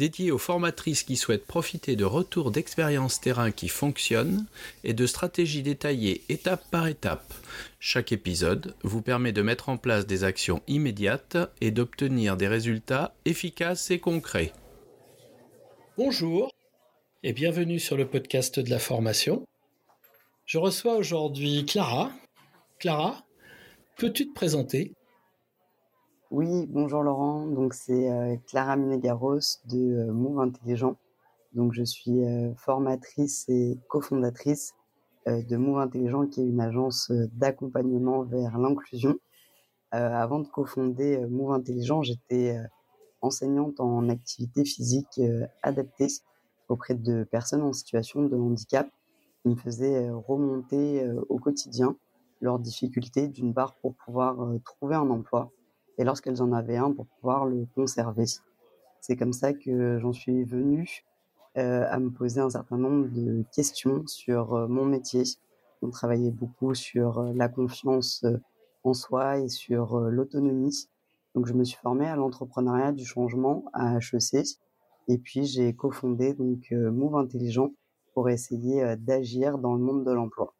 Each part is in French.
dédié aux formatrices qui souhaitent profiter de retours d'expériences terrain qui fonctionnent et de stratégies détaillées étape par étape. Chaque épisode vous permet de mettre en place des actions immédiates et d'obtenir des résultats efficaces et concrets. Bonjour et bienvenue sur le podcast de la formation. Je reçois aujourd'hui Clara. Clara, peux-tu te présenter? Oui, bonjour Laurent. Donc c'est euh, Clara Minegaros de euh, Move Intelligent. Donc je suis euh, formatrice et cofondatrice de Move Intelligent, qui est une agence d'accompagnement vers l'inclusion. avant de cofonder Move Intelligent, j'étais enseignante en activité physique adaptée auprès de personnes en situation de handicap qui me faisaient remonter au quotidien leurs difficultés, d'une part pour pouvoir trouver un emploi et lorsqu'elles en avaient un pour pouvoir le conserver. C'est comme ça que j'en suis venue euh, à me poser un certain nombre de questions sur euh, mon métier. On travaillait beaucoup sur euh, la confiance en soi et sur l'autonomie. Donc je me suis formée à l'entrepreneuriat du changement à HEC et puis j'ai cofondé donc Move Intelligent pour essayer d'agir dans le monde de l'emploi.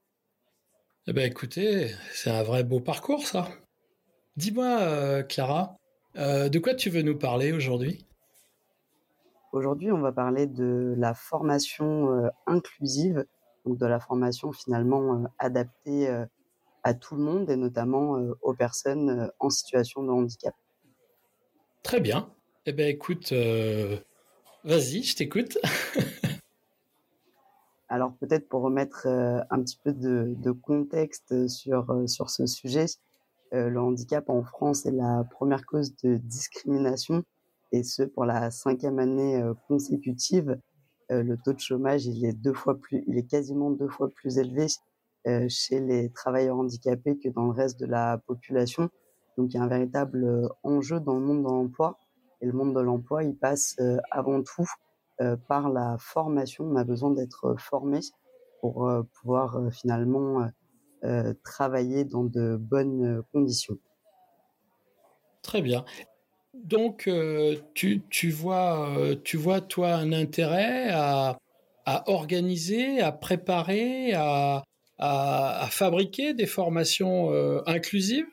Eh ben écoutez, c'est un vrai beau parcours ça. Dis-moi, euh, Clara, euh, de quoi tu veux nous parler aujourd'hui? Aujourd'hui, on va parler de la formation euh, inclusive, donc de la formation finalement adaptée à tout le monde et notamment aux personnes en situation de handicap. Très bien. Eh bien, écoute, vas-y, je t'écoute. Alors peut-être pour remettre un petit peu de, de contexte sur, sur ce sujet, le handicap en France est la première cause de discrimination et ce pour la cinquième année euh, consécutive. Euh, le taux de chômage il est deux fois plus, il est quasiment deux fois plus élevé chez les travailleurs handicapés que dans le reste de la population. Donc il y a un véritable enjeu dans le monde de l'emploi. Et le monde de l'emploi, il passe avant tout par la formation. On a besoin d'être formé pour pouvoir finalement euh, travailler dans de bonnes euh, conditions. Très bien. Donc, euh, tu, tu, vois, tu vois, toi, un intérêt à, à organiser, à préparer, à, à, fabriquer des formations inclusives?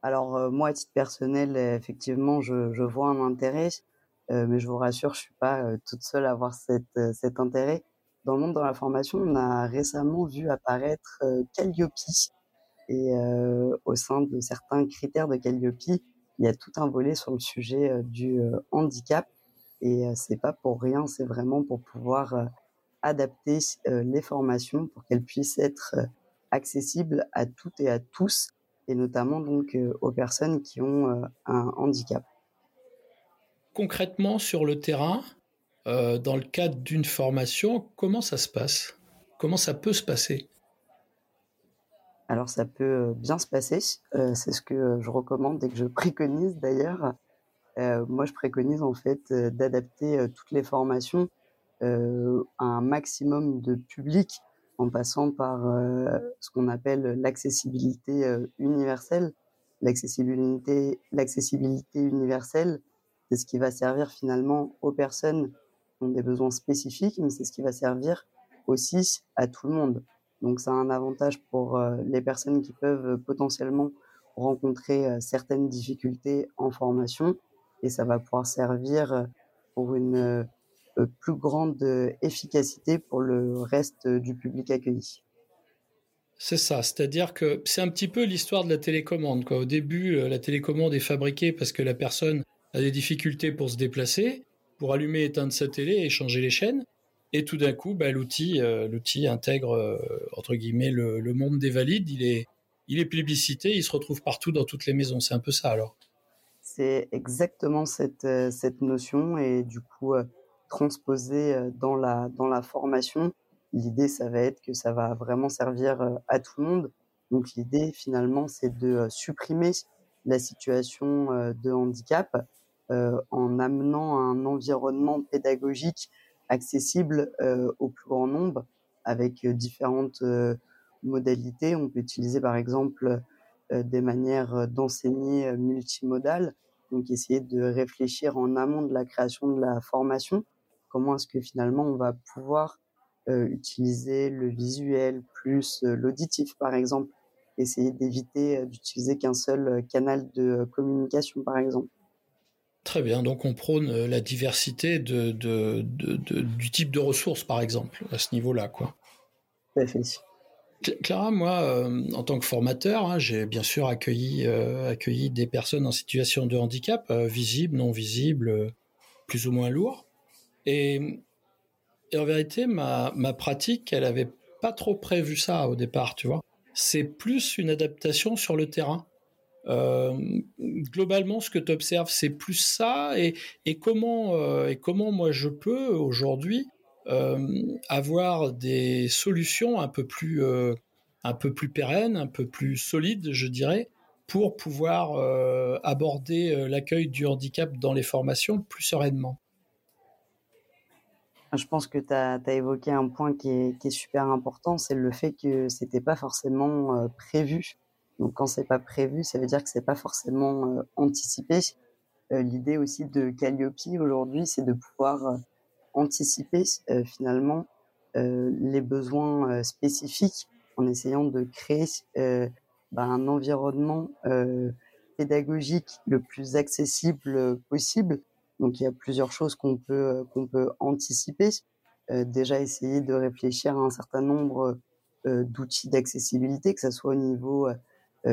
Alors, moi, à titre personnel, effectivement, je, je vois un intérêt, mais je vous rassure, je suis pas toute seule à avoir cette, cet intérêt dans le monde de la formation, on a récemment vu apparaître euh, Calliope et euh, au sein de certains critères de Calliope, il y a tout un volet sur le sujet euh, du handicap et c'est pas pour rien, c'est vraiment pour pouvoir adapter les formations pour qu'elles puissent être accessibles à toutes et à tous et notamment donc aux personnes qui ont un handicap. Concrètement sur le terrain, euh, dans le cadre d'une formation, comment ça se passe? Comment ça peut se passer? Alors ça peut bien se passer, euh, c'est ce que je recommande et que je préconise d'ailleurs. Euh, moi je préconise en fait d'adapter toutes les formations à un maximum de public en passant par ce qu'on appelle l'accessibilité universelle. L'accessibilité universelle, c'est ce qui va servir finalement aux personnes ont des besoins spécifiques, mais c'est ce qui va servir aussi à tout le monde. Donc ça a un avantage pour euh, les personnes qui peuvent potentiellement rencontrer euh, certaines difficultés en formation et ça va pouvoir servir euh, pour une plus grande efficacité pour le reste du public accueilli. C'est ça, c'est-à-dire que c'est un petit peu l'histoire de la télécommande. Quoi. Au début, la télécommande est fabriquée parce que la personne a des difficultés pour se déplacer pour allumer et éteindre sa télé et changer les chaînes. Et tout d'un coup, bah, l'outil, euh, l'outil intègre euh, entre guillemets le, monde des valides. Il est, il est plébiscité. Il se retrouve partout dans toutes les maisons. C'est un peu ça alors. C'est exactement cette euh, cette notion et du coup transposée dans la dans la formation. l'idée, ça va être que ça va vraiment servir à tout le monde. Donc l'idée, finalement, c'est de supprimer la situation de handicap en amenant un environnement pédagogique accessible au plus grand nombre avec différentes modalités. On peut utiliser par exemple des manières d'enseigner multimodales, donc essayer de réfléchir en amont de la création de la formation. Comment est-ce que finalement on va pouvoir utiliser le visuel plus l'auditif par exemple, essayer d'éviter d'utiliser qu'un seul canal de communication par exemple. Très bien, donc on prône la diversité de, de, de, du type de ressources, par exemple, à ce niveau-là. quoi. Clara, moi, euh, en tant que formateur, hein, j'ai bien sûr accueilli, euh, accueilli des personnes en situation de handicap, euh, visibles, non visibles, plus ou moins lourds. Et, en vérité, ma, ma pratique, elle avait pas trop prévu ça au départ, tu vois. C'est plus une adaptation sur le terrain. Globalement, ce que tu observes, c'est plus ça. Et, comment, et comment moi je peux aujourd'hui euh, avoir des solutions un peu plus euh, un peu plus pérennes, un peu plus solides, je dirais, pour pouvoir euh, aborder l'accueil du handicap dans les formations plus sereinement. Je pense que tu as, évoqué un point qui est, qui est super important, c'est le fait que c'était pas forcément prévu. Donc quand c'est pas prévu, ça veut dire que c'est pas forcément anticipé. L'idée aussi de Calliope aujourd'hui, c'est de pouvoir anticiper euh, finalement euh, les besoins euh, spécifiques en essayant de créer bah, un environnement pédagogique le plus accessible possible. Donc il y a plusieurs choses qu'on peut qu'on peut anticiper. déjà essayer de réfléchir à un certain nombre d'outils d'accessibilité, que ce soit au niveau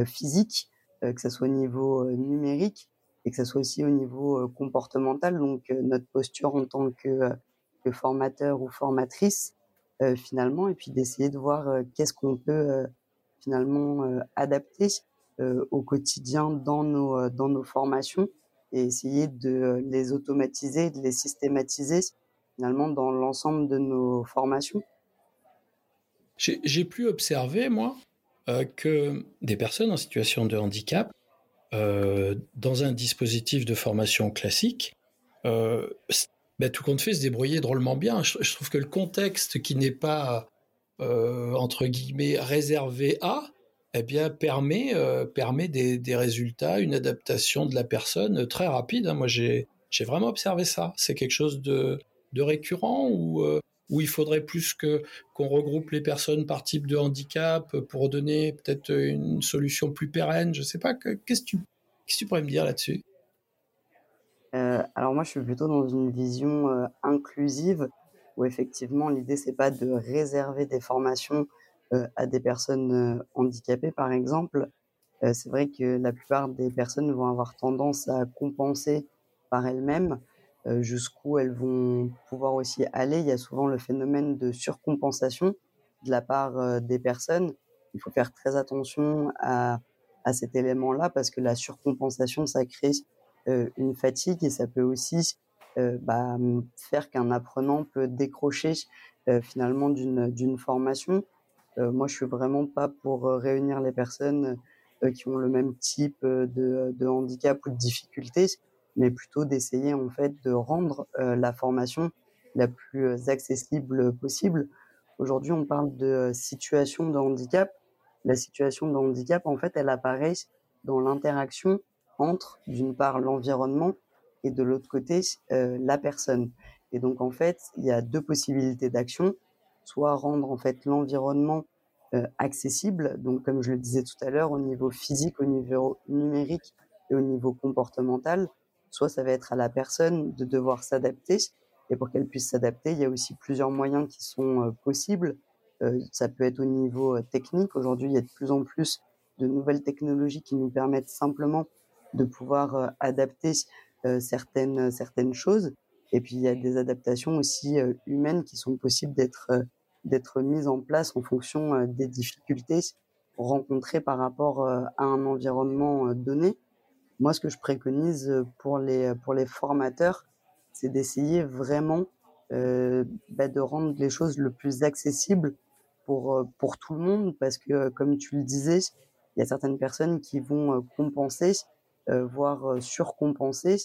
physique, que ce soit au niveau numérique et que ce soit aussi au niveau comportemental. Donc notre posture en tant que formateur ou formatrice euh, finalement, et puis d'essayer de voir euh, qu'est-ce qu'on peut euh, finalement adapter au quotidien dans nos dans nos formations et essayer de les automatiser, de les systématiser finalement dans l'ensemble de nos formations. J'ai pu observer, moi, que des personnes en situation de handicap, dans un dispositif de formation classique, ben, tout compte fait, se débrouiller drôlement bien. Je, trouve que le contexte qui n'est pas, euh, entre guillemets, réservé à, eh bien, permet, euh, permet des, des, résultats, une adaptation de la personne très rapide. Hein. Moi, j'ai vraiment observé ça. C'est quelque chose de, de récurrent euh, où il faudrait plus que qu'on regroupe les personnes par type de handicap pour donner peut-être une solution plus pérenne. Je sais pas. Qu'est-ce que tu, que tu pourrais me dire là-dessus? Euh, alors moi, je suis plutôt dans une vision euh, inclusive où effectivement l'idée c'est pas de réserver des formations euh, à des personnes handicapées par exemple. c'est vrai que la plupart des personnes vont avoir tendance à compenser par elles-mêmes jusqu'où elles vont pouvoir aussi aller. Il y a souvent le phénomène de surcompensation de la part des personnes. Il faut faire très attention à, à cet élément-là parce que la surcompensation, ça crée euh, une fatigue et ça peut aussi euh, bah, faire qu'un apprenant peut décrocher euh, finalement d'une d'une formation. moi, je suis vraiment pas pour réunir les personnes qui ont le même type de, de handicap ou de difficulté, mais plutôt d'essayer en fait de rendre la formation la plus accessible possible. Aujourd'hui, on parle de situation de handicap. La situation de handicap, en fait, elle apparaît dans l'interaction entre, d'une part, l'environnement et de l'autre côté, euh, la personne. Et donc, en fait, il y a deux possibilités d'action. Soit rendre, en fait, l'environnement euh, accessible, donc comme je le disais tout à l'heure, au niveau physique, au niveau numérique et au niveau comportemental. Soit ça va être à la personne de devoir s'adapter. Et pour qu'elle puisse s'adapter, il y a aussi plusieurs moyens qui sont euh, possibles. ça peut être au niveau technique. Aujourd'hui, il y a de plus en plus de nouvelles technologies qui nous permettent simplement de pouvoir euh, adapter euh, certaines certaines choses. Et puis il y a des adaptations aussi euh, humaines qui sont possibles d'être d'être mises en place en fonction des difficultés rencontrées par rapport à un environnement donné. Moi, ce que je préconise pour les pour les formateurs, c'est d'essayer vraiment bah, de rendre les choses le plus accessibles pour, pour tout le monde parce que, comme tu le disais, il y a certaines personnes qui vont compenser, voire surcompenser.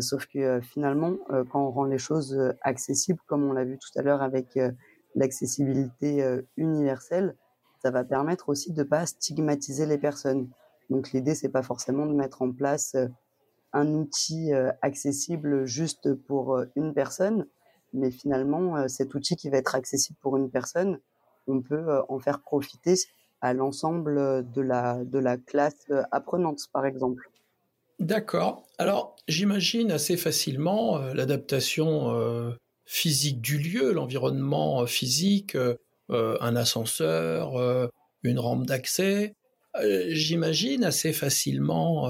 sauf que finalement, quand on rend les choses accessibles, comme on l'a vu tout à l'heure avec l'accessibilité universelle, ça va permettre aussi de pas stigmatiser les personnes. Donc l'idée c'est pas forcément de mettre en place un outil accessible juste pour une personne, mais finalement cet outil qui va être accessible pour une personne, on peut en faire profiter à l'ensemble de la de la classe apprenante par exemple. D'accord. Alors j'imagine assez facilement l'adaptation physique du lieu, l'environnement physique, un ascenseur, une rampe d'accès. J'imagine assez facilement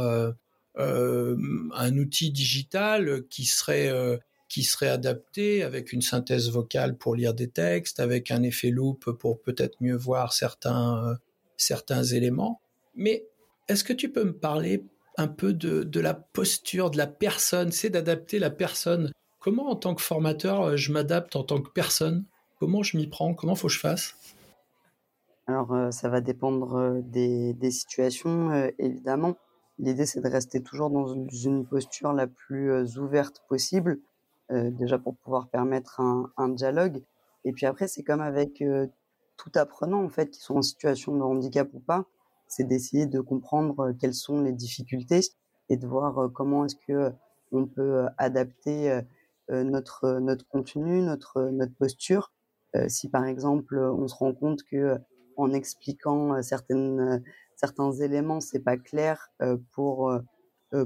un outil digital qui serait qui serait adapté avec une synthèse vocale pour lire des textes, avec un effet loop pour peut-être mieux voir certains certains éléments. Mais est-ce que tu peux me parler un peu de, de la posture de la personne, c'est d'adapter la personne? Comment, en tant que formateur, euh, je m'adapte en tant que personne? Comment je m'y prends? Comment faut que je fasse? Alors, euh, ça va dépendre euh, des, situations, évidemment. L'idée, c'est de rester toujours dans une posture la plus ouverte possible, déjà pour pouvoir permettre un, un, dialogue. Et puis après, c'est comme avec tout apprenant, en fait, qui sont en situation de handicap ou pas, c'est d'essayer de comprendre quelles sont les difficultés et de voir comment est-ce que on peut adapter euh, notre notre contenu, notre notre posture. Euh, si par exemple on se rend compte que en expliquant certaines certains éléments, c'est pas clair pour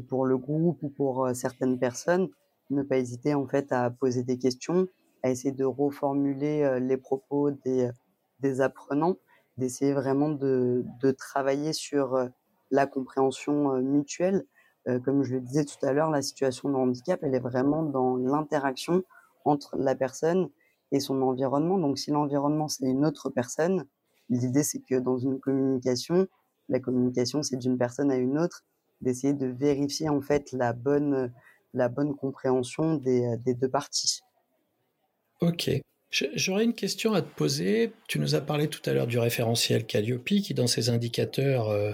pour le groupe ou pour certaines personnes, ne pas hésiter en fait à poser des questions, à essayer de reformuler les propos des apprenants, d'essayer vraiment de travailler sur la compréhension mutuelle euh, comme je le disais tout à l'heure, la situation de handicap, elle est vraiment dans l'interaction entre la personne et son environnement. Donc, si l'environnement, c'est une autre personne, l'idée, c'est que dans une communication, la communication, c'est d'une personne à une autre, d'essayer de vérifier, en fait, la bonne, la bonne compréhension des, des deux parties. Ok. J'aurais une question à te poser. Tu nous as parlé tout à l'heure du référentiel Calliope qui, dans ses indicateurs, euh,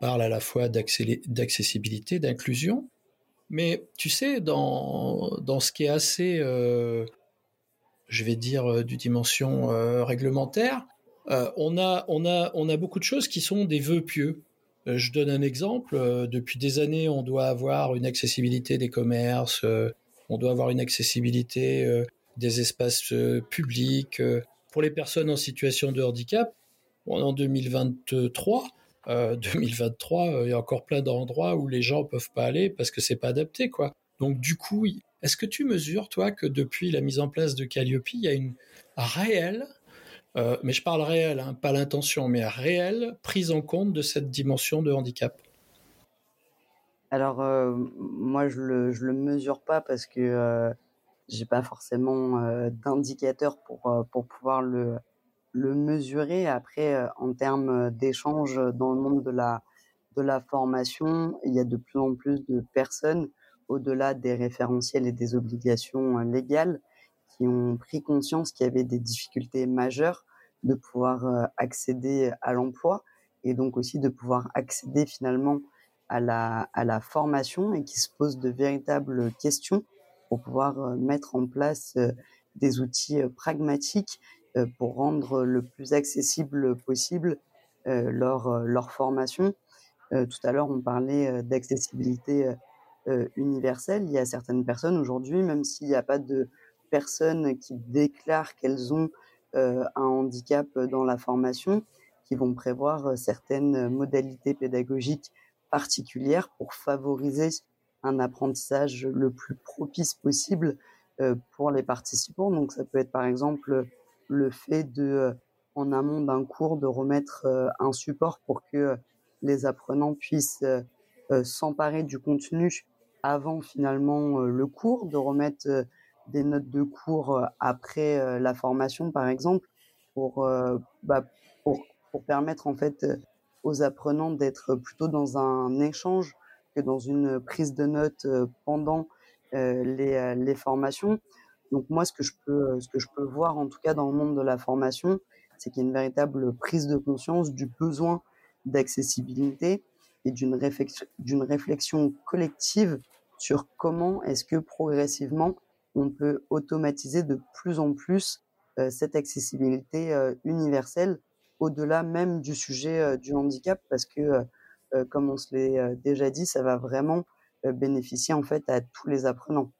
parle à la fois d'accessibilité, d'inclusion, mais tu sais, dans, dans ce qui est assez, euh, je vais dire, euh, du dimension euh, réglementaire, on, a, on, a, on a beaucoup de choses qui sont des vœux pieux. je donne un exemple. depuis des années, on doit avoir une accessibilité des commerces, on doit avoir une accessibilité des espaces publics. pour les personnes en situation de handicap, en 2023, 2023, euh, euh, il y a encore plein d'endroits où les gens peuvent pas aller parce que c'est pas adapté, quoi. Donc du coup, est-ce que tu mesures, toi, que depuis la mise en place de Calliope, il y a une réelle, euh, mais je parle réelle, hein, pas l'intention, mais réelle prise en compte de cette dimension de handicap Alors, moi, je le, le mesure pas parce que j'ai pas forcément d'indicateurs pour, pour pouvoir le, le mesurer. Après, euh, en termes d'échanges dans le monde de la, de la formation, il y a de plus en plus de personnes, au-delà des référentiels et des obligations euh, légales, qui ont pris conscience qu'il y avait des difficultés majeures de pouvoir euh, accéder à l'emploi et donc aussi de pouvoir accéder finalement à la, à la formation et qui se posent de véritables questions pour pouvoir mettre en place des outils pragmatiques euh, pour rendre le plus accessible possible euh, leur, euh, leur formation. tout à l'heure, on parlait d'accessibilité universelle. Il y a certaines personnes aujourd'hui, même s'il n'y a pas de personnes qui déclarent qu'elles ont un handicap dans la formation, qui vont prévoir certaines modalités pédagogiques particulières pour favoriser un apprentissage le plus propice possible pour les participants. Donc ça peut être par exemple le fait de, euh, en amont d'un cours, de remettre euh, un support pour que les apprenants puissent euh, s'emparer du contenu avant finalement le cours, de remettre des notes de cours après la formation, par exemple, pour, bah, pour, pour permettre en fait aux apprenants d'être plutôt dans un échange que dans une prise de notes pendant les, les formations. Donc moi, ce que je peux, ce que je peux voir, en tout cas dans le monde de la formation, c'est qu'il y a une véritable prise de conscience du besoin d'accessibilité et d'une réflexion, d'une réflexion collective sur comment est-ce que progressivement on peut automatiser de plus en plus euh, cette accessibilité euh, universelle au-delà même du sujet euh, du handicap parce que comme on se l'est déjà dit, ça va vraiment bénéficier en fait à tous les apprenants.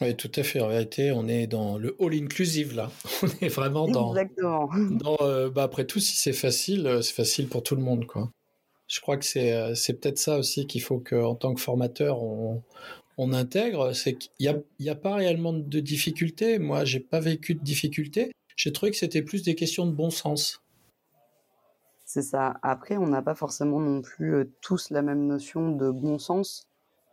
Oui, tout à fait. En vérité, on est dans le all inclusive là. On est vraiment dans. Exactement. Dans, bah, après tout, si c'est facile, c'est facile pour tout le monde, quoi. Je crois que c'est peut-être ça aussi qu'il faut qu'en tant que formateur on, on intègre, c'est qu'il n'y a, y a pas réellement de difficultés. Moi, j'ai pas vécu de difficultés. J'ai trouvé que c'était plus des questions de bon sens. C'est ça. Après, on n'a pas forcément non plus euh, tous la même notion de bon sens.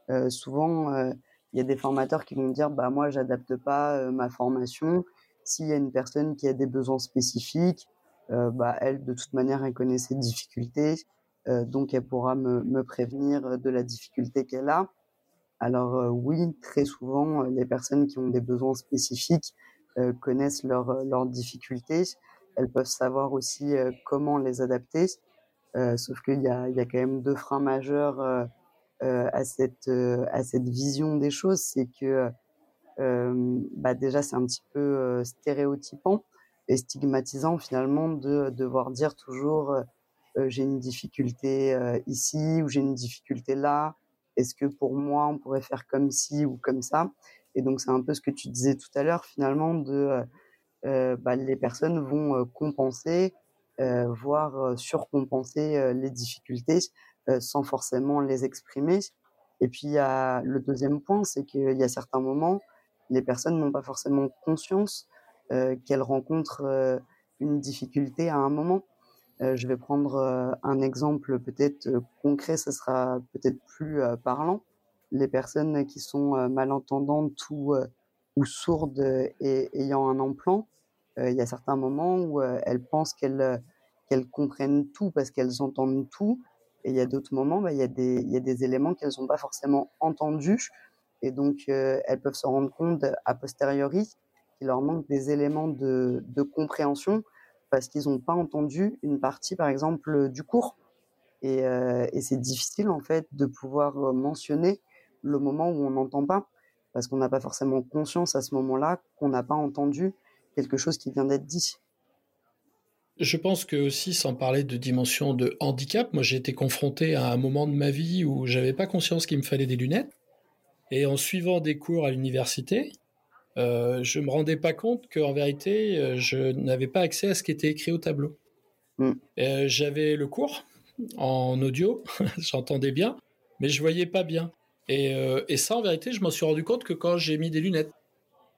Euh, souvent, euh, il y a des formateurs qui vont dire, bah moi, j'adapte pas ma formation. S'il y a une personne qui a des besoins spécifiques, bah elle, de toute manière, elle connaît ses difficultés. Donc elle pourra me, me, prévenir de la difficulté qu'elle a. Alors euh, oui, très souvent, euh, les personnes qui ont des besoins spécifiques connaissent leurs leurs difficultés. Elles peuvent savoir aussi comment les adapter. sauf qu'il y a, il y a quand même deux freins majeurs à cette à cette vision des choses, c'est que bah déjà c'est un petit peu stéréotypant et stigmatisant finalement de devoir dire toujours euh, j'ai une difficulté euh, ici ou j'ai une difficulté là. Est-ce que pour moi on pourrait faire comme ci ou comme ça? Et donc c'est un peu ce que tu disais tout à l'heure finalement de euh, bah, les personnes vont compenser, voire surcompenser les difficultés sans forcément les exprimer. Et puis il y a le deuxième point, c'est qu'il y a certains moments, les personnes n'ont pas forcément conscience qu'elles rencontrent une difficulté à un moment. Euh, je vais prendre euh, un exemple peut-être euh, concret, ce sera peut-être plus parlant. Les personnes qui sont malentendantes ou, ou sourdes et ayant un implant, il y a certains moments où elles pensent qu'elles comprennent tout parce qu'elles entendent tout. Et il y a d'autres moments, bah, il, y a des, éléments qu'elles n'ont pas forcément entendus. Et donc, elles peuvent se rendre compte a posteriori qu'il leur manque des éléments de compréhension parce qu'ils n'ont pas entendu une partie, par exemple, du cours. Et, euh, et c'est difficile, en fait, de pouvoir euh, mentionner le moment où on n'entend pas, parce qu'on n'a pas forcément conscience à ce moment-là qu'on n'a pas entendu quelque chose qui vient d'être dit. Je pense que aussi, sans parler de dimension de handicap, moi j'ai été confronté à un moment de ma vie où j'avais pas conscience qu'il me fallait des lunettes. Et en suivant des cours à l'université, euh, je me rendais pas compte qu'en vérité, euh, je n'avais pas accès à ce qui était écrit au tableau. Mm. Euh, j'avais le cours en audio, j'entendais bien, mais je voyais pas bien. Et, euh, et ça, en vérité, je m'en suis rendu compte que quand j'ai mis des lunettes,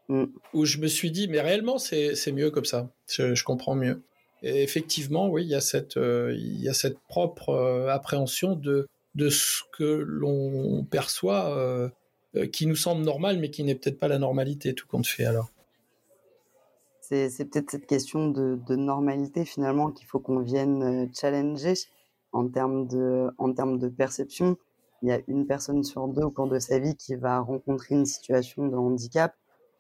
mm. où je me suis dit, mais réellement, c'est mieux comme ça. Je, je, comprends mieux. Et effectivement, oui, il y a cette, il y a cette propre appréhension de, de ce que l'on perçoit qui nous semble normal, mais qui n'est peut-être pas la normalité, tout compte fait alors. C'est, peut-être cette question de, normalité finalement qu'il faut qu'on vienne euh, challenger en termes de, en termes de perception. Il y a une personne sur deux au cours de sa vie qui va rencontrer une situation de handicap.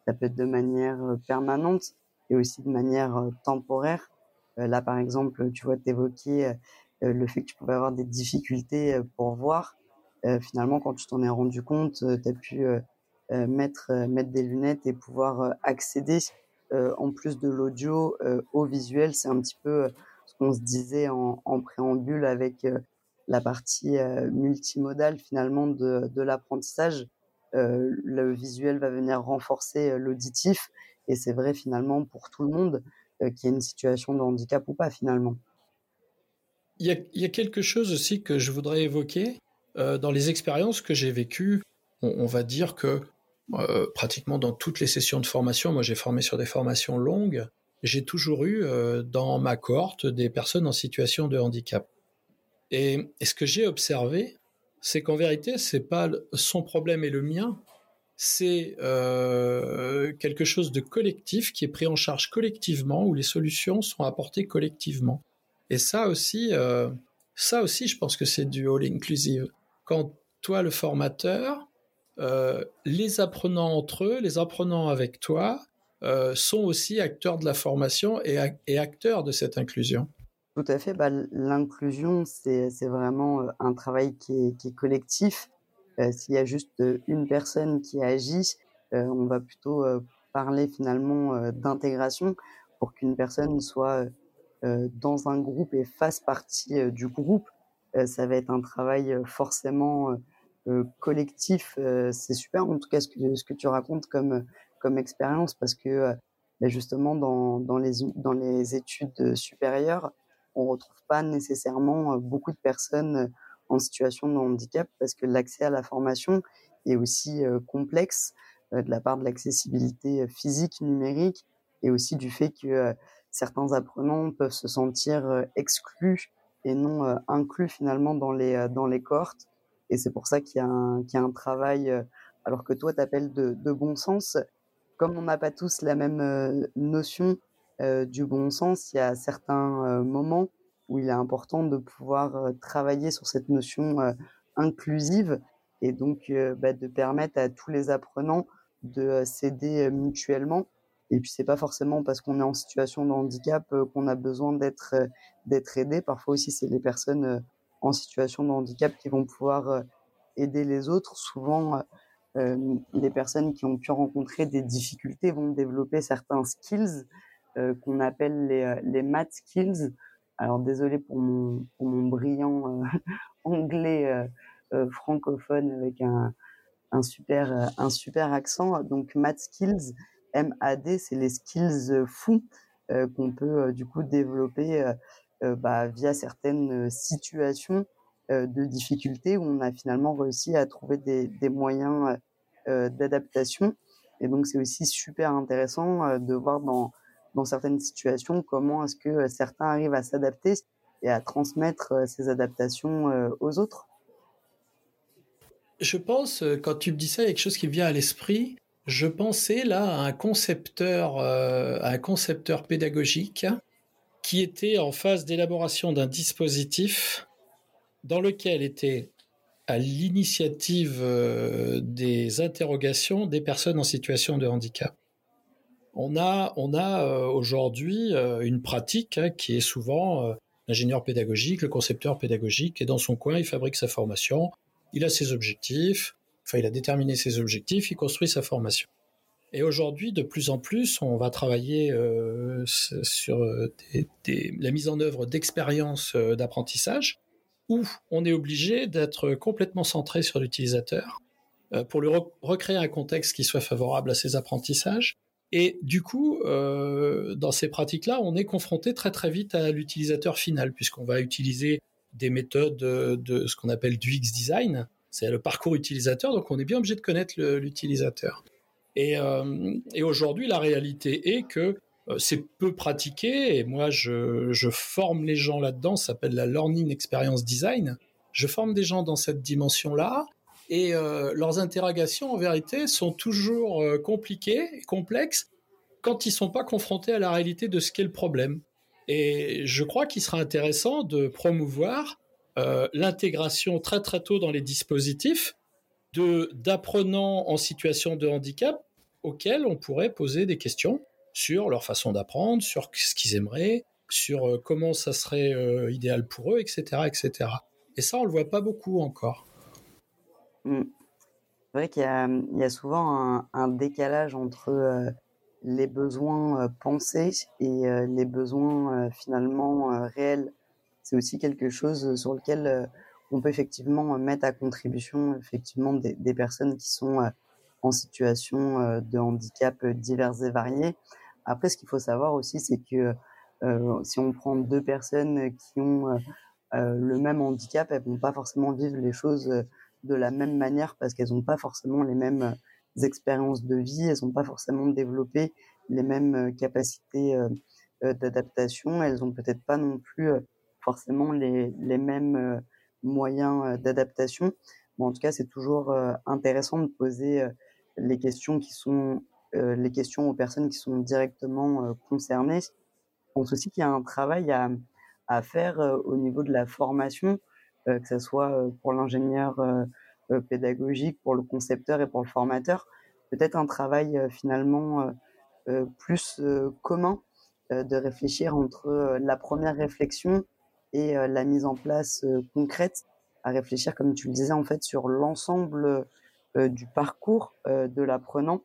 Ça peut être de manière euh, permanente et aussi de manière temporaire. Là, par exemple, tu vois, t'évoquer le fait que tu pouvais avoir des difficultés pour voir. Euh, finalement, quand tu t'en es rendu compte, euh, tu as pu euh, mettre, mettre des lunettes et pouvoir accéder, en plus de l'audio, au visuel. C'est un petit peu ce qu'on se disait en, préambule avec la partie multimodale finalement de, de l'apprentissage. le visuel va venir renforcer l'auditif et c'est vrai finalement pour tout le monde qui a une situation de handicap ou pas finalement. Il y, a, quelque chose aussi que je voudrais évoquer, euh, dans les expériences que j'ai vécues, on, va dire que euh, pratiquement dans toutes les sessions de formation, moi j'ai formé sur des formations longues, j'ai toujours eu euh, dans ma cohorte des personnes en situation de handicap. Et, ce que j'ai observé, c'est qu'en vérité, c'est pas son problème et le mien, c'est quelque chose de collectif qui est pris en charge collectivement, où les solutions sont apportées collectivement. Et ça aussi, ça aussi, je pense que c'est du all inclusive quand toi, le formateur, les apprenants entre eux, les apprenants avec toi, sont aussi acteurs de la formation et, acteurs de cette inclusion. Tout à fait. Bah, L'inclusion, c'est vraiment un travail qui est, collectif. S'il y a juste une personne qui agit, on va plutôt parler finalement d'intégration pour qu'une personne soit dans un groupe et fasse partie du groupe. Ça va être un travail forcément collectif. c'est super en tout cas ce que, tu racontes comme, expérience parce que bah, justement dans, les, dans les études supérieures, on retrouve pas nécessairement beaucoup de personnes en situation de handicap parce que l'accès à la formation est aussi complexe de la part de l'accessibilité physique, numérique et aussi du fait que certains apprenants peuvent se sentir exclus et non inclus finalement dans les, dans les cohortes. Et c'est pour ça qu'il y, a un, y a un travail, alors que toi t'appelles de, de bon sens, comme on n'a pas tous la même notion du bon sens, il y a certains moments où il est important de pouvoir travailler sur cette notion inclusive et donc bah, de permettre à tous les apprenants de s'aider mutuellement. Et puis c'est pas forcément parce qu'on est en situation de handicap qu'on a besoin d'être d'être aidé. Parfois aussi c'est les personnes en situation de handicap qui vont pouvoir aider les autres. Souvent les personnes qui ont pu rencontrer des difficultés vont développer certains skills qu'on appelle les, les math skills. Alors désolé pour mon, pour mon brillant anglais francophone avec un, un super, euh, un super accent. Donc, Math Skills, MAD, c'est les skills euh, fous euh, qu'on peut du coup développer bah, via certaines situations de difficulté où on a finalement réussi à trouver des, moyens d'adaptation. Et donc, c'est aussi super intéressant de voir dans, certaines situations comment est-ce que certains arrivent à s'adapter et à transmettre ces adaptations aux autres je pense, euh, quand tu me dis ça, il y a quelque chose qui me vient à l'esprit. Je pensais là à un concepteur, euh, un concepteur pédagogique qui était en phase d'élaboration d'un dispositif dans lequel était à l'initiative euh, des interrogations des personnes en situation de handicap. On a, on a aujourd'hui une pratique hein, qui est souvent l'ingénieur pédagogique, le concepteur pédagogique, et dans son coin, il fabrique sa formation, il a ses objectifs, enfin il a déterminé ses objectifs, il construit sa formation. Et aujourd'hui, de plus en plus, on va travailler euh, sur euh, la mise en œuvre d'expériences euh, d'apprentissage où on est obligé d'être complètement centré sur l'utilisateur pour lui recréer un contexte qui soit favorable à ses apprentissages. Et du coup, dans ces pratiques-là, on est confronté très très vite à l'utilisateur final, puisqu'on va utiliser des méthodes de, ce qu'on appelle du X design, c'est le parcours utilisateur, donc on est bien obligé de connaître l'utilisateur. Et, euh, et aujourd'hui, la réalité est que euh, c'est peu pratiqué, et moi je, forme les gens là-dedans, ça s'appelle la Learning Experience Design. Je forme des gens dans cette dimension-là, et euh, leurs interrogations en vérité sont toujours compliquées et complexes quand ils sont pas confrontés à la réalité de ce qu'est le problème. Et je crois qu'il sera intéressant de promouvoir euh, l'intégration très très tôt dans les dispositifs d'apprenants en situation de handicap auxquels on pourrait poser des questions sur leur façon d'apprendre, sur ce qu'ils aimeraient, sur euh, comment ça serait euh, idéal pour eux, etc., etc. Et ça, on le voit pas beaucoup encore. Mmh. C'est vrai qu'il y, a souvent un décalage entre les besoins pensés et les besoins finalement réels. C'est aussi quelque chose sur lequel on peut effectivement mettre à contribution effectivement des, personnes qui sont en situation de handicap divers et variés. Après, ce qu'il faut savoir aussi, c'est que euh, si on prend deux personnes qui ont euh, le même handicap, elles vont pas forcément vivre les choses de la même manière parce qu'elles n'ont pas forcément les mêmes expériences de vie, elles n'ont pas forcément développé les mêmes euh, capacités euh, euh, d'adaptation, elles ont peut-être pas non plus forcément les, mêmes moyens d'adaptation. Bon, en tout cas, c'est toujours intéressant de poser les questions qui sont les questions aux personnes qui sont directement concernées. Je pense aussi qu'il y a un travail à, à faire au niveau de la formation, que ce soit pour l'ingénieur pédagogique pour le concepteur et pour le formateur. Peut-être un travail finalement plus commun de réfléchir entre la première réflexion et la mise en place concrète, à réfléchir, comme tu le disais, en fait, sur l'ensemble du parcours de l'apprenant,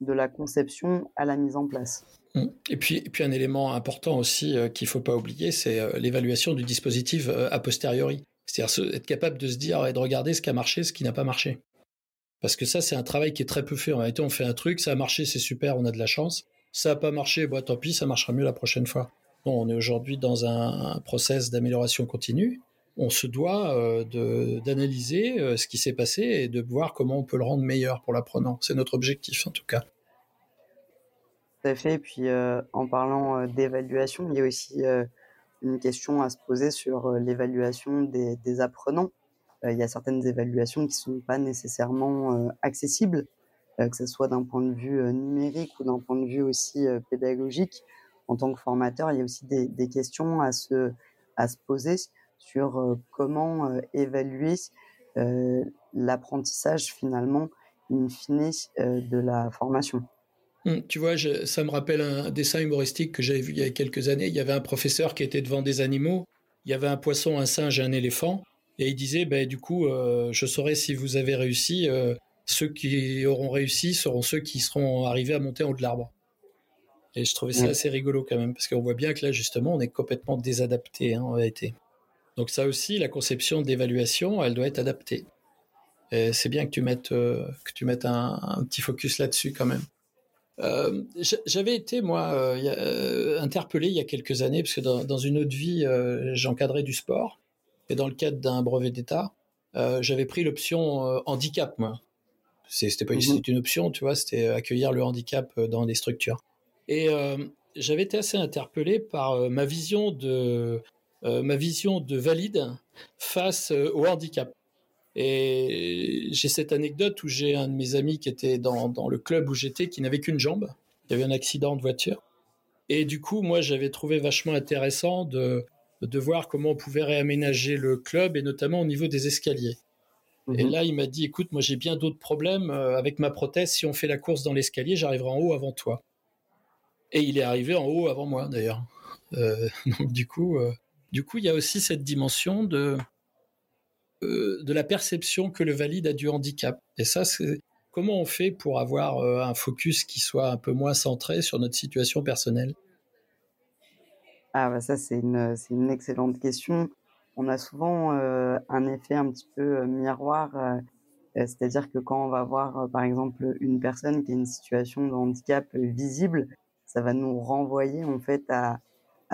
de la conception à la mise en place. Mmh. Et puis, et puis un élément important aussi qu'il ne faut pas oublier, c'est l'évaluation du dispositif a posteriori. C'est-à-dire être capable de se dire et de regarder ce qui a marché, ce qui n'a pas marché. Parce que ça, c'est un travail qui est très peu fait. En réalité, on fait un truc, ça a marché, c'est super, on a de la chance. Ça n'a pas marché, bah, tant pis, ça marchera mieux la prochaine fois. On est aujourd'hui dans un, process d'amélioration continue. On se doit euh, d'analyser euh, ce qui s'est passé et de voir comment on peut le rendre meilleur pour l'apprenant. C'est notre objectif, en tout cas. Tout à fait. Et puis, euh, en parlant d'évaluation, il y a aussi une question à se poser sur l'évaluation des, apprenants. Il y a certaines évaluations qui sont pas nécessairement accessibles, que ce soit d'un point de vue numérique ou d'un point de vue aussi pédagogique. En tant que formateur, il y a aussi des, questions à se, poser sur comment évaluer l'apprentissage finalement in fine de la formation. Hum, tu vois, ça me rappelle un dessin humoristique que j'avais vu il y a quelques années. Il y avait un professeur qui était devant des animaux. Il y avait un poisson, un singe et un éléphant. Et il disait, ben, du coup, euh, je saurai si vous avez réussi. Euh, ceux qui auront réussi seront ceux qui seront arrivés à monter en haut de l'arbre. Et je trouvais ça assez rigolo quand même, parce qu'on voit bien que là, justement, on est complètement désadapté hein, en réalité. Donc ça aussi, la conception d'évaluation, elle doit être adaptée. C'est bien que tu mettes, euh, que tu mettes un petit focus là-dessus quand même. Euh, j'avais été, moi, euh, interpellé il y a quelques années, parce que dans, une autre vie, j'encadrais du sport. Et dans le cadre d'un brevet d'État, j'avais pris l'option handicap, moi. C'était pas mmh une option, tu vois, c'était accueillir le handicap dans des structures. Et j'avais été assez interpellé par ma vision de ma vision de valide face au handicap. Et j'ai cette anecdote où j'ai un de mes amis qui était dans, dans le club où j'étais, qui n'avait qu'une jambe. Il y avait un accident de voiture. Et du coup, moi, j'avais trouvé vachement intéressant de, de voir comment on pouvait réaménager le club, et notamment au niveau des escaliers. Et mhm. là, il m'a dit, écoute, moi j'ai bien d'autres problèmes euh, avec ma prothèse. Si on fait la course dans l'escalier, j'arriverai en haut avant toi. Et il est arrivé en haut avant moi, d'ailleurs. Euh, donc du coup, euh, du coup, il y a aussi cette dimension de euh, de la perception que le valide a du handicap. Et ça, comment on fait pour avoir un focus qui soit un peu moins centré sur notre situation personnelle? Ah bah ça, c'est une, une excellente question. On a souvent un effet un petit peu miroir, c'est-à-dire que quand on va voir par exemple une personne qui a une situation de handicap visible, ça va nous renvoyer en fait à,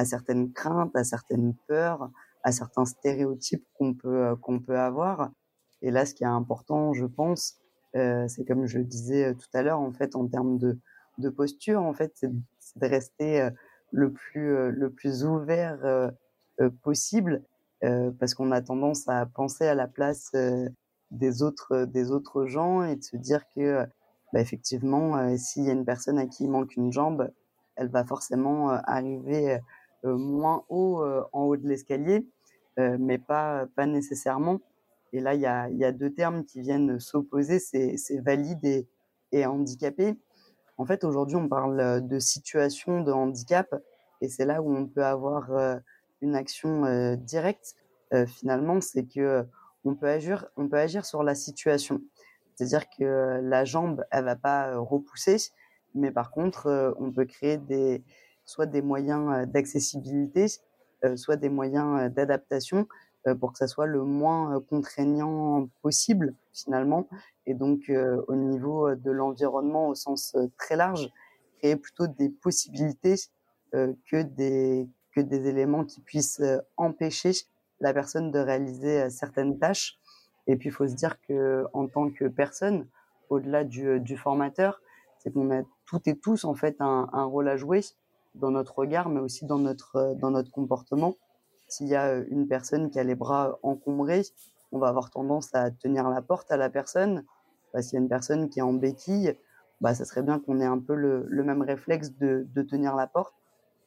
certaines craintes, à certaines peurs, à certains stéréotypes qu'on peut euh, qu'on peut avoir. Et là, ce qui est important, je pense, euh, c'est comme je le disais euh, tout à l'heure, en fait, en termes de, de posture, en fait, c'est de rester le plus le plus ouvert possible, parce qu'on a tendance à penser à la place des autres des autres gens et de se dire que bah, effectivement, s'il y a une personne à qui il manque une jambe, elle va forcément arriver moins haut en haut de l'escalier. Euh, mais pas, pas nécessairement. Et là, il y a, deux termes qui viennent s'opposer, c'est, valide et, handicapé. En fait, aujourd'hui, on parle de situation de handicap, et c'est là où on peut avoir euh, une action euh, directe. finalement, c'est que on peut agir, on peut agir sur la situation. C'est-à-dire que la jambe, elle va pas repousser, mais par contre, on peut créer des, soit des moyens d'accessibilité, euh, soit des moyens euh, d'adaptation euh, pour que ça soit le moins contraignant possible finalement. Et donc au niveau de l'environnement au sens très large, créer plutôt des possibilités que des que des éléments qui puissent empêcher la personne de réaliser certaines tâches. Et puis il faut se dire que en tant que personne, au-delà du, du formateur, c'est qu'on a toutes et tous en fait un, rôle à jouer dans notre regard, mais aussi dans notre, euh, dans notre comportement. S'il y a euh, une personne qui a les bras encombrés, on va avoir tendance à tenir la porte à la personne. Bah, S'il y a une personne qui est en béquille, bah, ça serait bien qu'on ait un peu le, le même réflexe de, de, tenir la porte.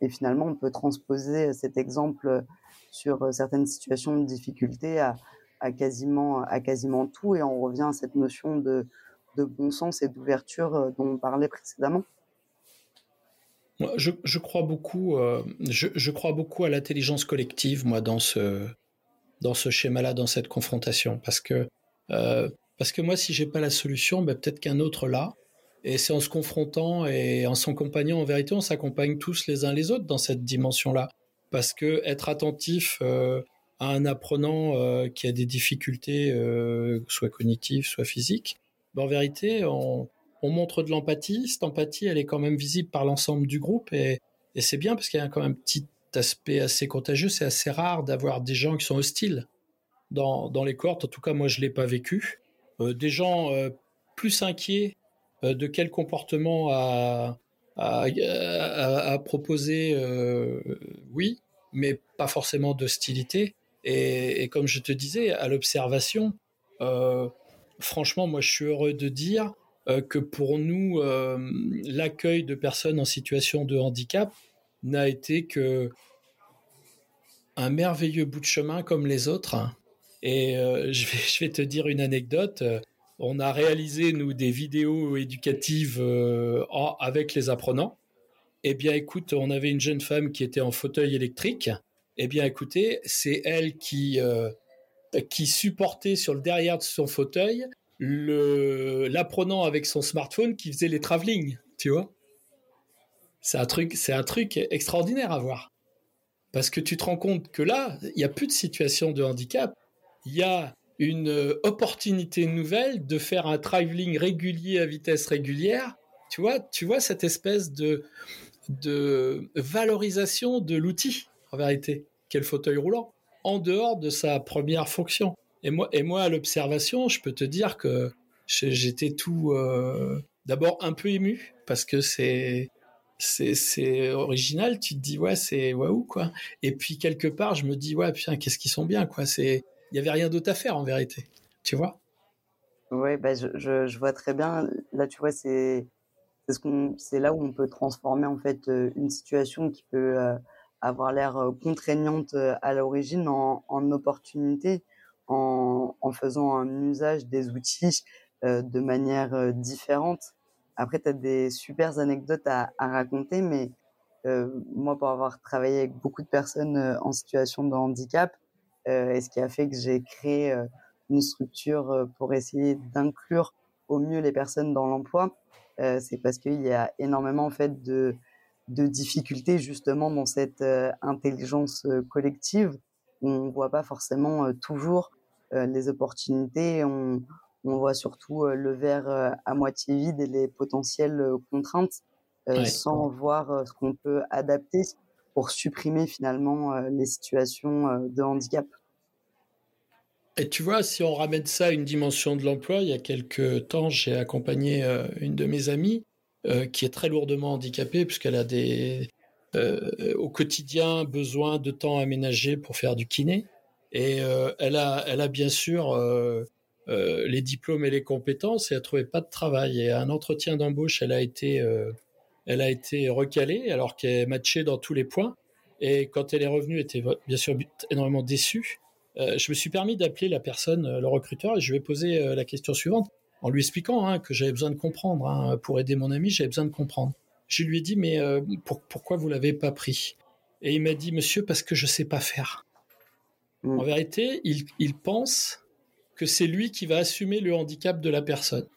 Et finalement, on peut transposer cet exemple sur certaines situations de difficulté à, à, quasiment, à quasiment tout et on revient à cette notion de, de bon sens et d'ouverture dont on parlait précédemment. Je, je crois beaucoup, je, je, crois beaucoup à l'intelligence collective, moi, dans ce, dans ce schéma-là, dans cette confrontation, parce que parce que moi, si j'ai pas la solution, ben, peut-être qu'un autre l'a. Et c'est en se confrontant et en s'accompagnant, en vérité, on s'accompagne tous les uns les autres dans cette dimension-là. Parce que être attentif euh, à un apprenant euh, qui a des difficultés, euh, soit cognitives, soit physiques, en vérité, on, on montre de l'empathie. Cette empathie, elle est quand même visible par l'ensemble du groupe et, c'est bien parce qu'il y a quand même un petit aspect assez contagieux. C'est assez rare d'avoir des gens qui sont hostiles dans, les cohortes. En tout cas, moi, je l'ai pas vécu. des gens plus inquiets euh, de quel comportement à, proposer, euh, oui, mais pas forcément d'hostilité. Et, comme je te disais, à l'observation, euh, franchement, moi, je suis heureux de dire que pour nous, l'accueil de personnes en situation de handicap n'a été que un merveilleux bout de chemin comme les autres. Et je, vais, je vais te dire une anecdote on a réalisé nous des vidéos éducatives euh, avec les apprenants. Eh bien, écoute, on avait une jeune femme qui était en fauteuil électrique. Eh bien, écoutez, c'est elle qui euh, qui supportait sur le derrière de son fauteuil l'apprenant avec son smartphone qui faisait les travelling, tu vois. C'est un truc, c'est un truc extraordinaire à voir. Parce que tu te rends compte que là, il n'y a plus de situation de handicap. Il y a une opportunité nouvelle de faire un travelling régulier à vitesse régulière. Tu vois, tu vois cette espèce de, valorisation de l'outil, en vérité, qu'est le fauteuil roulant, en dehors de sa première fonction. Et moi, et moi à l'observation, je peux te dire que j'étais tout euh, d'abord un peu ému parce que c'est c'est original. Tu te dis ouais c'est waouh quoi. Et puis quelque part je me dis ouais putain qu'est-ce qu'ils sont bien quoi. C'est il n'y avait rien d'autre à faire en vérité. Tu vois? Oui, bah, je, je, vois très bien. Là, tu vois, c'est c'est ce là où on peut transformer en fait euh, une situation qui peut euh, avoir l'air euh, contraignante à l'origine en, en opportunité en, en, faisant un usage des outils de manière différente. Après, tu as des super anecdotes à, à raconter, mais moi, pour avoir travaillé avec beaucoup de personnes en situation de handicap, euh, et ce qui a fait que j'ai créé euh, une structure euh, pour essayer d'inclure au mieux les personnes dans l'emploi. c'est parce qu'il y a énormément en fait de, de difficultés justement dans cette intelligence collective. On voit pas forcément toujours les opportunités. On, on voit surtout le verre à moitié vide et les potentielles contraintes, sans voir ce qu'on peut adapter pour supprimer finalement les situations de handicap. Et tu vois, si on ramène ça à une dimension de l'emploi, il y a quelques temps, j'ai accompagné euh, une de mes amies euh, qui est très lourdement handicapée puisqu'elle a des euh, au quotidien besoin de temps aménagé pour faire du kiné. Et elle a, elle a bien sûr les diplômes et les compétences et elle trouvait pas de travail. Et à un entretien d'embauche, elle a été, elle a été recalée alors qu'elle matchait dans tous les points. Et quand elle est revenue, elle était bien sûr énormément déçue. Euh, je me suis permis d'appeler la personne, euh, le recruteur, et je lui ai posé euh, la question suivante, en lui expliquant hein, que j'avais besoin de comprendre. Hein, pour aider mon ami, j'avais besoin de comprendre. Je lui ai dit, mais pourquoi vous l'avez pas pris? Et il m'a dit, monsieur, parce que je sais pas faire. Mm. En vérité, il, pense que c'est lui qui va assumer le handicap de la personne.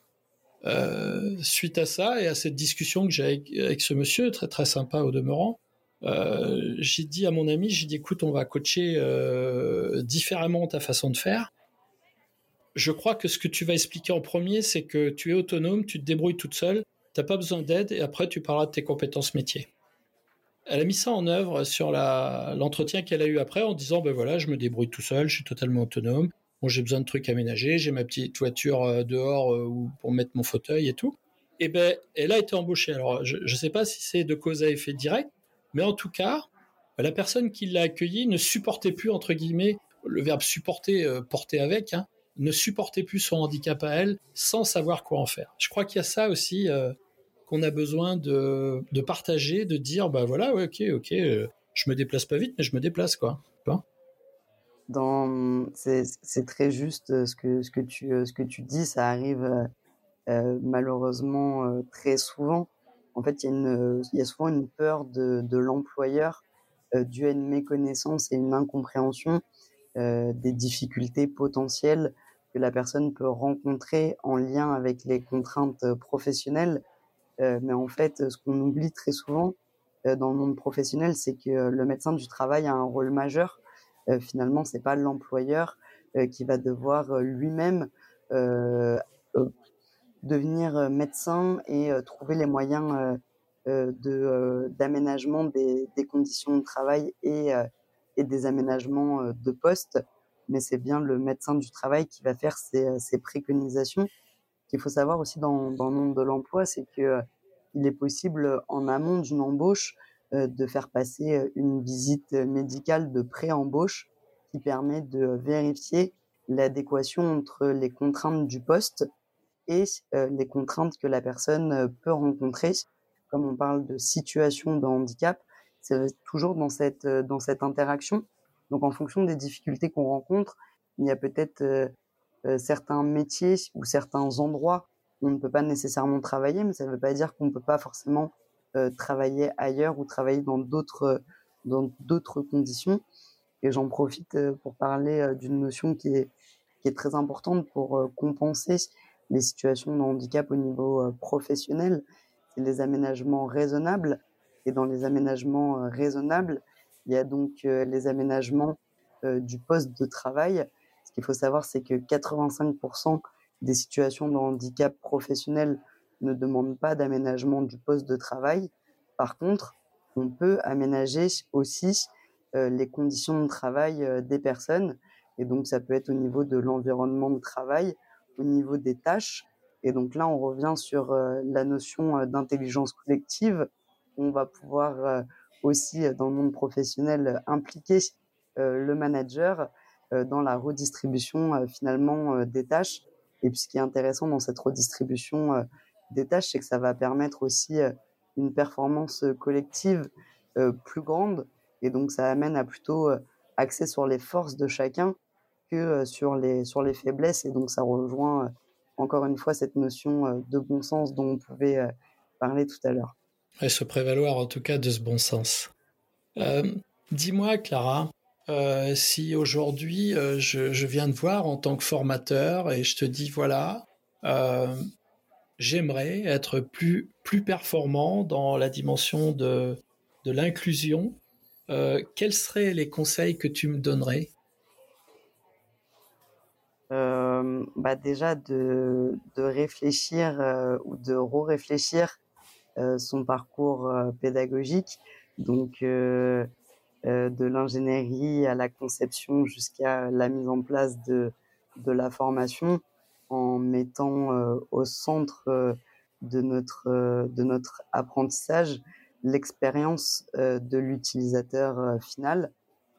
suite à ça et à cette discussion que j'ai avec, ce monsieur, très très sympa au demeurant, euh, j'ai dit à mon ami, j'ai dit écoute, on va coacher euh, différemment ta façon de faire. Je crois que ce que tu vas expliquer en premier, c'est que tu es autonome, tu te débrouilles toute seule, t'as pas besoin d'aide, et après tu parleras de tes compétences métiers. Elle a mis ça en œuvre sur l'entretien qu'elle a eu après en disant ben voilà, je me débrouille tout seul, je suis totalement autonome. J'ai besoin de trucs aménagés, j'ai ma petite voiture euh, dehors pour mettre mon fauteuil et tout. Et ben, elle a été embauchée. Alors, je ne sais pas si c'est de cause à effet direct, mais en tout cas, la personne qui l'a accueilli ne supportait plus, entre guillemets, le verbe supporter, euh, porter avec, hein, ne supportait plus son handicap à elle sans savoir quoi en faire. Je crois qu'il y a ça aussi euh, qu'on a besoin de, partager, de dire, bah voilà, ouais, ok, ok, euh, je me déplace pas vite, mais je me déplace, quoi. c'est très juste ce que, ce, que tu, ce que tu dis, ça arrive malheureusement très souvent. En fait, il y a souvent une peur de, de l'employeur due à une méconnaissance et une incompréhension des difficultés potentielles que la personne peut rencontrer en lien avec les contraintes professionnelles. mais en fait, ce qu'on oublie très souvent dans le monde professionnel, c'est que le médecin du travail a un rôle majeur. finalement, c'est pas l'employeur qui va devoir lui-même devenir médecin et trouver les moyens de d'aménagement des, des, conditions de travail et, et des aménagements de poste mais c'est bien le médecin du travail qui va faire ses, ses préconisations. Ce qu'il faut savoir aussi dans, le monde de l'emploi, c'est que il est possible en amont d'une embauche de faire passer une visite médicale de pré-embauche qui permet de vérifier l'adéquation entre les contraintes du poste et les contraintes que la personne peut rencontrer. Comme on parle de situation de handicap, c'est toujours dans cette interaction. Donc en fonction des difficultés qu'on rencontre, il y a peut-être certains métiers ou certains endroits où on ne peut pas nécessairement travailler, mais ça ne veut pas dire qu'on ne peut pas forcément travailler ailleurs ou travailler dans d'autres dans d'autres conditions. Et j'en profite pour parler d'une notion qui est, qui est très importante pour compenser les situations de handicap au niveau euh, professionnel, c'est les aménagements raisonnables. Et dans les aménagements euh, raisonnables, il y a donc euh, les aménagements du poste de travail. Ce qu'il faut savoir, c'est que 85% des situations de handicap professionnel ne demandent pas d'aménagement du poste de travail. Par contre, on peut aménager aussi les conditions de travail des personnes. Et donc, ça peut être au niveau de l'environnement de travail, au niveau des tâches. Et donc là, on revient sur euh, la notion euh, d'intelligence collective. On va pouvoir euh, aussi, dans le monde professionnel, impliquer le manager dans la redistribution finalement des tâches. Et puis, ce qui est intéressant dans cette redistribution des tâches, c'est que ça va permettre aussi une performance collective plus grande. Et donc, ça amène à plutôt axer sur les forces de chacun sur les, sur les faiblesses. Et donc, ça rejoint encore une fois cette notion de bon sens dont on pouvait parler tout à l'heure. Et se prévaloir en tout cas de ce bon sens. Dis-moi, Clara, si aujourd'hui je, je, viens de voir en tant que formateur et je te dis voilà, j'aimerais être plus, plus performant dans la dimension de, de l'inclusion, quels seraient les conseils que tu me donnerais? Euh, bah déjà de, de réfléchir euh, ou de re-réfléchir euh, son parcours pédagogique, donc de l'ingénierie à la conception jusqu'à la mise en place de, de la formation, en mettant au centre de notre, de notre apprentissage l'expérience de l'utilisateur final,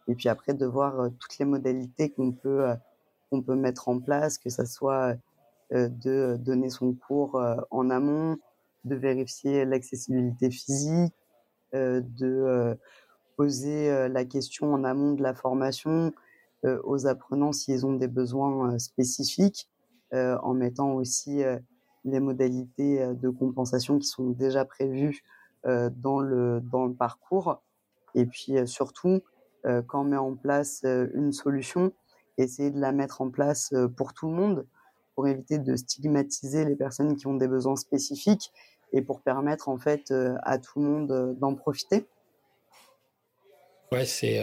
et puis après de voir toutes les modalités qu'on peut peut mettre en place, que ça soit euh, de donner son cours euh, en amont, de vérifier l'accessibilité physique, euh, de poser la question en amont de la formation aux apprenants s'ils ont des besoins spécifiques, en mettant aussi les modalités de compensation qui sont déjà prévues dans le dans le parcours. Et puis surtout, quand on met en place une solution, essayer de la mettre en place pour tout le monde, pour éviter de stigmatiser les personnes qui ont des besoins spécifiques et pour permettre en fait à tout le monde d'en profiter. Ouais, c'est,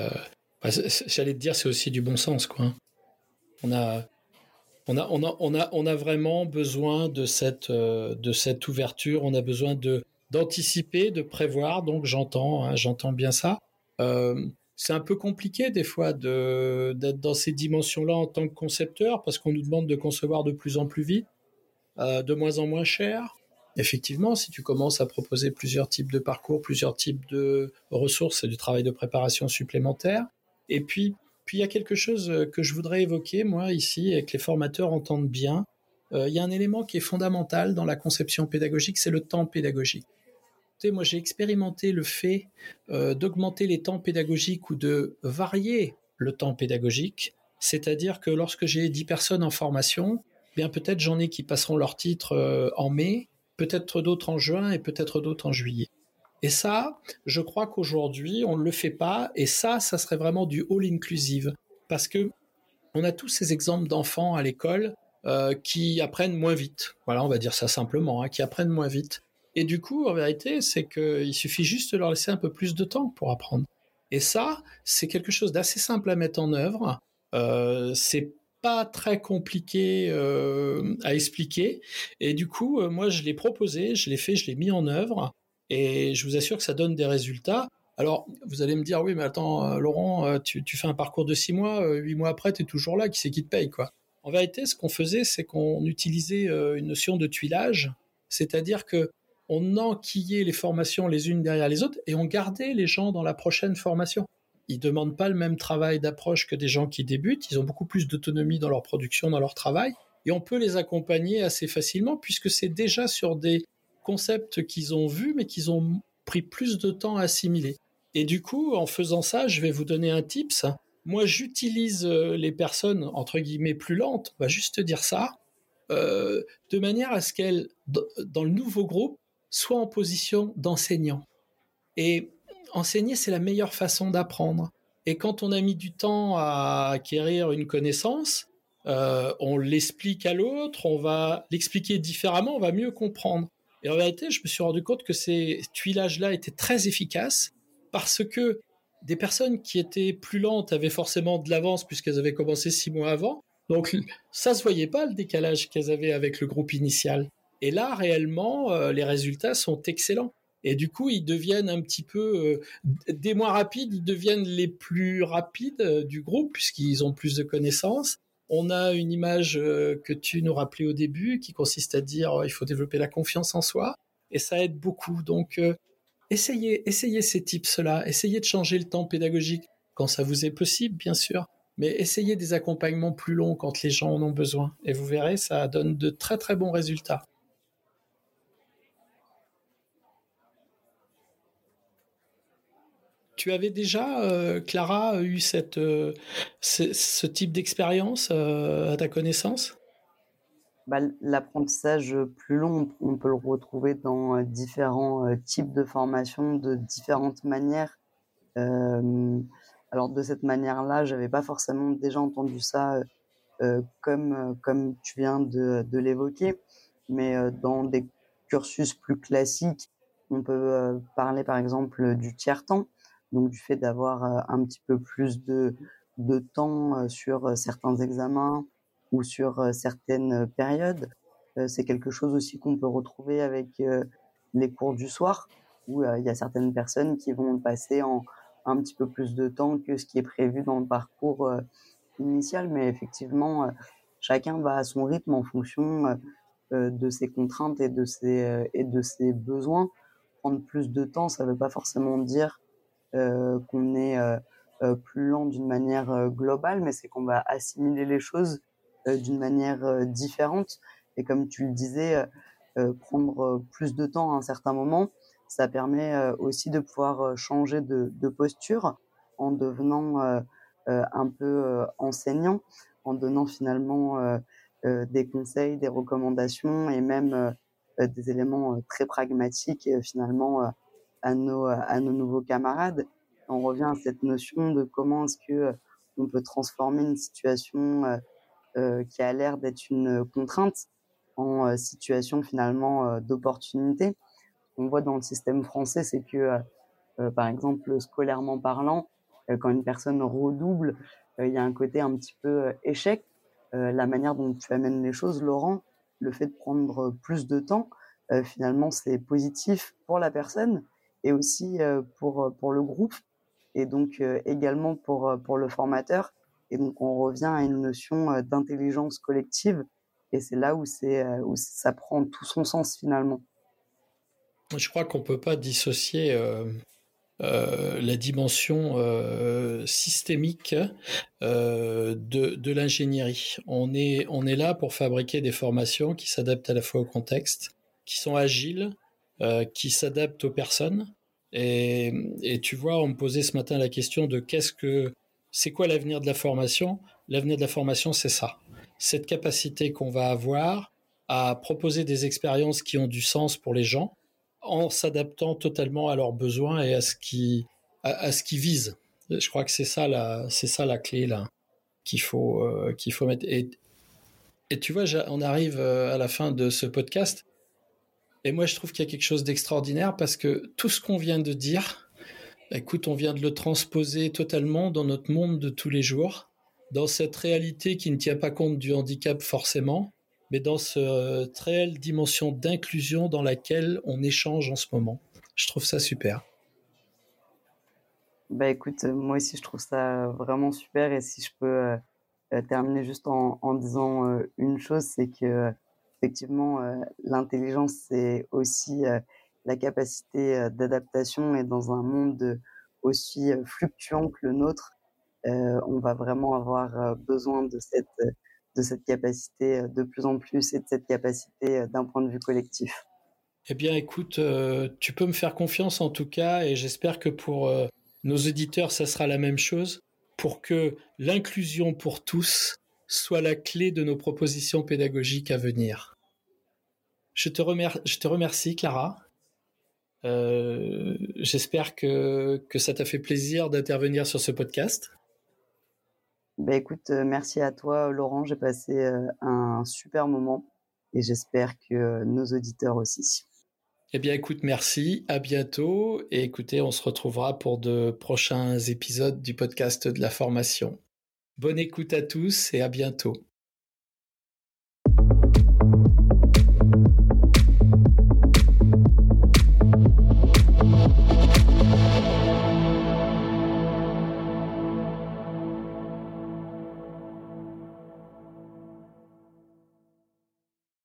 bah, j'allais te dire, c'est aussi du bon sens, quoi. On a, on a, on a, on a, vraiment besoin de cette, de cette ouverture. On a besoin de d'anticiper, de prévoir. Donc j'entends, hein, j'entends bien ça. Euh, c'est un peu compliqué des fois d'être dans ces dimensions-là en tant que concepteur parce qu'on nous demande de concevoir de plus en plus vite, euh, de moins en moins cher. Effectivement, si tu commences à proposer plusieurs types de parcours, plusieurs types de ressources, c'est du travail de préparation supplémentaire. Et puis, puis il y a quelque chose que je voudrais évoquer, moi, ici, et que les formateurs entendent bien. Euh, il y a un élément qui est fondamental dans la conception pédagogique, c'est le temps pédagogique moi j'ai expérimenté le fait euh, d'augmenter les temps pédagogiques ou de varier le temps pédagogique. C'est-à-dire que lorsque j'ai 10 personnes en formation, bien peut-être j'en ai qui passeront leur titre euh, en mai, peut-être d'autres en juin et peut-être d'autres en juillet. Et ça, je crois qu'aujourd'hui, on ne le fait pas. Et ça, ça serait vraiment du all inclusive. Parce que on a tous ces exemples d'enfants à l'école euh, qui apprennent moins vite. Voilà, on va dire ça simplement, hein, qui apprennent moins vite. Et du coup, en vérité, c'est qu'il suffit juste de leur laisser un peu plus de temps pour apprendre. Et ça, c'est quelque chose d'assez simple à mettre en œuvre. Euh, c'est pas très compliqué euh, à expliquer. Et du coup, euh, moi, je l'ai proposé, je l'ai fait, je l'ai mis en œuvre. Et je vous assure que ça donne des résultats. Alors, vous allez me dire, oui, mais attends, euh, Laurent, tu, fais un parcours de six mois, huit mois après, tu es toujours là, qui c'est qui te paye, quoi? En vérité, ce qu'on faisait, c'est qu'on utilisait une notion de tuilage, c'est-à-dire que on enquillait les formations les unes derrière les autres et on gardait les gens dans la prochaine formation. Ils demandent pas le même travail d'approche que des gens qui débutent. Ils ont beaucoup plus d'autonomie dans leur production, dans leur travail. Et on peut les accompagner assez facilement puisque c'est déjà sur des concepts qu'ils ont vus mais qu'ils ont pris plus de temps à assimiler. Et du coup, en faisant ça, je vais vous donner un tips. Moi, j'utilise euh, les personnes, entre guillemets, plus lentes, on va juste dire ça, euh, de manière à ce qu'elles, dans le nouveau groupe, soit en position d'enseignant. Et enseigner, c'est la meilleure façon d'apprendre. Et quand on a mis du temps à acquérir une connaissance, euh, on l'explique à l'autre, on va l'expliquer différemment, on va mieux comprendre. Et en réalité, je me suis rendu compte que ces tuilages-là étaient très efficaces parce que des personnes qui étaient plus lentes avaient forcément de l'avance puisqu'elles avaient commencé six mois avant. Donc ça se voyait pas le décalage qu'elles avaient avec le groupe initial. Et là, réellement, euh, les résultats sont excellents. Et du coup, ils deviennent un petit peu euh, des moins rapides, ils deviennent les plus rapides euh, du groupe puisqu'ils ont plus de connaissances. On a une image que tu nous rappelais au début qui consiste à dire il faut développer la confiance en soi et ça aide beaucoup. Donc essayez, essayez ces tips-là, essayez de changer le temps pédagogique quand ça vous est possible, bien sûr. Mais essayez des accompagnements plus longs quand les gens en ont besoin. Et vous verrez, ça donne de très très bons résultats. Tu avais déjà, euh, Clara, eu cette, euh, ce, type d'expérience euh, à ta connaissance? Bah, L'apprentissage plus long, on peut le retrouver dans différents types de formations, de différentes manières. alors de cette manière-là, j'avais pas forcément déjà entendu ça comme, comme tu viens de, de l'évoquer, mais dans des cursus plus classiques, on peut parler par exemple du tiers-temps donc du fait d'avoir euh, un petit peu plus de, de temps euh, sur euh, certains examens ou sur certaines périodes. C'est quelque chose aussi qu'on peut retrouver avec les cours du soir, où il y a certaines personnes qui vont passer en un petit peu plus de temps que ce qui est prévu dans le parcours initial, mais effectivement, chacun va à son rythme en fonction de ses contraintes et de ses, et de ses besoins. Prendre plus de temps, ça ne veut pas forcément dire qu'on est euh, euh, plus lent d'une manière globale, mais c'est qu'on va assimiler les choses d'une manière différente. Et comme tu le disais, prendre plus de temps à un certain moment, ça permet aussi de pouvoir changer de, de posture en devenant un peu enseignant, en donnant finalement des conseils, des recommandations et même des éléments très pragmatiques finalement à nos, à nos nouveaux camarades. On revient à cette notion de comment est-ce que euh, on peut transformer une situation euh, euh, qui a l'air d'être une contrainte en situation finalement d'opportunité. On voit dans le système français, c'est que, par exemple, scolairement parlant, quand une personne redouble, il y a un côté un petit peu échec. la manière dont tu amènes les choses, Laurent, le fait de prendre plus de temps, finalement, c'est positif pour la personne, et aussi pour, pour le groupe et donc également pour, pour le formateur. Et donc on revient à une notion d'intelligence collective et c'est là où, c'est, où ça prend tout son sens finalement. Je crois qu'on ne peut pas dissocier la dimension systémique de, de l'ingénierie. On est, on est là pour fabriquer des formations qui s'adaptent à la fois au contexte, qui sont agiles, euh, qui s'adapte aux personnes. Et, tu vois, on me posait ce matin la question de qu'est-ce que C'est quoi l'avenir de la formation? L'avenir de la formation, c'est ça. Cette capacité qu'on va avoir à proposer des expériences qui ont du sens pour les gens en s'adaptant totalement à leurs besoins et à ce qui à, ce qu'ils visent. Je crois que c'est ça la c'est ça la clé là qu'il faut euh, qu'il faut mettre et et tu vois on arrive euh, à la fin de ce podcast et moi je trouve qu'il y a quelque chose d'extraordinaire parce que tout ce qu'on vient de dire écoute on vient de le transposer totalement dans notre monde de tous les jours dans cette réalité qui ne tient pas compte du handicap forcément mais dans cette euh, réelle dimension d'inclusion dans laquelle on échange en ce moment. Je trouve ça super. Bah écoute, euh, moi aussi je trouve ça vraiment super et si je peux euh, terminer juste en disant une chose, c'est que effectivement l'intelligence c'est aussi la capacité d'adaptation et dans un monde aussi fluctuant que le nôtre, on va vraiment avoir besoin de cette de cette capacité euh, de plus en plus et de cette capacité euh, d'un point de vue collectif. Eh bien, écoute, euh, tu peux me faire confiance en tout cas, et j'espère que pour nos auditeurs, ça sera la même chose, pour que l'inclusion pour tous soit la clé de nos propositions pédagogiques à venir. Je te, je te remercie, Clara. j'espère que, que ça t'a fait plaisir d'intervenir sur ce podcast. Bah, écoute, euh, merci à toi, Laurent. J'ai passé euh, un super moment et j'espère que euh, nos auditeurs aussi. Eh bien, écoute, merci, à bientôt. Et écoutez, on se retrouvera pour de prochains épisodes du podcast de la formation. Bonne écoute à tous et à bientôt.